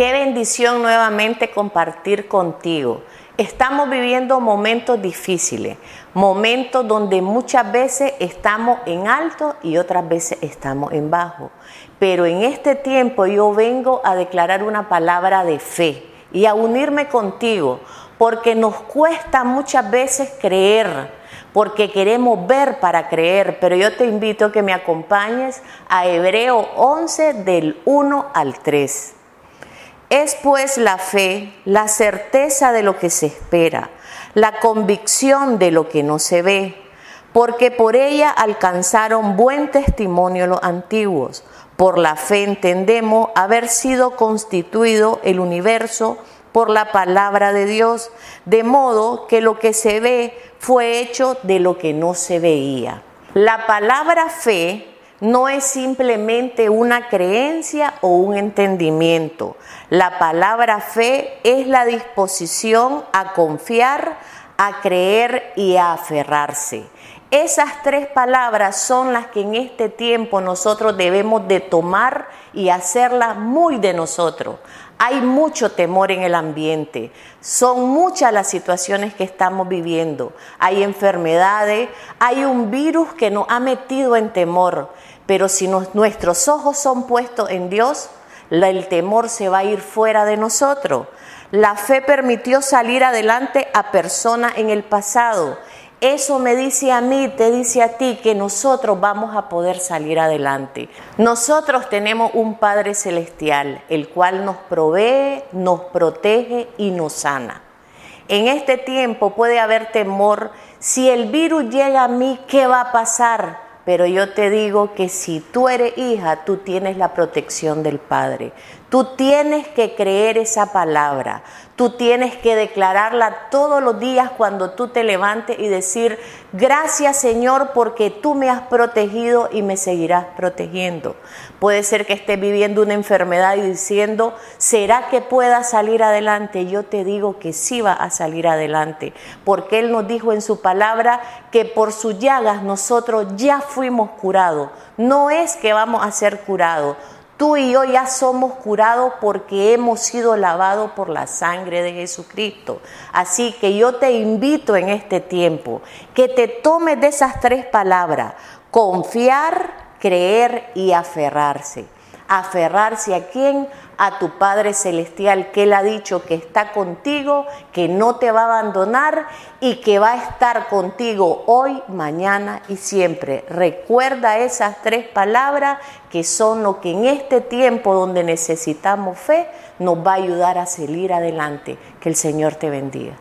Qué bendición nuevamente compartir contigo. Estamos viviendo momentos difíciles, momentos donde muchas veces estamos en alto y otras veces estamos en bajo. Pero en este tiempo yo vengo a declarar una palabra de fe y a unirme contigo, porque nos cuesta muchas veces creer, porque queremos ver para creer, pero yo te invito a que me acompañes a Hebreo 11 del 1 al 3. Es pues la fe, la certeza de lo que se espera, la convicción de lo que no se ve, porque por ella alcanzaron buen testimonio los antiguos. Por la fe entendemos haber sido constituido el universo por la palabra de Dios, de modo que lo que se ve fue hecho de lo que no se veía. La palabra fe no es simplemente una creencia o un entendimiento. La palabra fe es la disposición a confiar, a creer y a aferrarse. Esas tres palabras son las que en este tiempo nosotros debemos de tomar y hacerlas muy de nosotros. Hay mucho temor en el ambiente, son muchas las situaciones que estamos viviendo. Hay enfermedades, hay un virus que nos ha metido en temor, pero si nuestros ojos son puestos en Dios, el temor se va a ir fuera de nosotros. La fe permitió salir adelante a personas en el pasado eso me dice a mí, te dice a ti que nosotros vamos a poder salir adelante. Nosotros tenemos un Padre Celestial, el cual nos provee, nos protege y nos sana. En este tiempo puede haber temor. Si el virus llega a mí, ¿qué va a pasar? Pero yo te digo que si tú eres hija, tú tienes la protección del Padre. Tú tienes que creer esa palabra. Tú tienes que declararla todos los días cuando tú te levantes y decir, gracias Señor porque tú me has protegido y me seguirás protegiendo. Puede ser que estés viviendo una enfermedad y diciendo, ¿será que pueda salir adelante? Yo te digo que sí va a salir adelante, porque Él nos dijo en su palabra que por sus llagas nosotros ya fuimos curados. No es que vamos a ser curados Tú y yo ya somos curados porque hemos sido lavados por la sangre de Jesucristo. Así que yo te invito en este tiempo que te tomes de esas tres palabras, confiar, creer y aferrarse. Aferrarse a quién? a tu Padre Celestial, que Él ha dicho que está contigo, que no te va a abandonar y que va a estar contigo hoy, mañana y siempre. Recuerda esas tres palabras que son lo que en este tiempo donde necesitamos fe nos va a ayudar a salir adelante. Que el Señor te bendiga.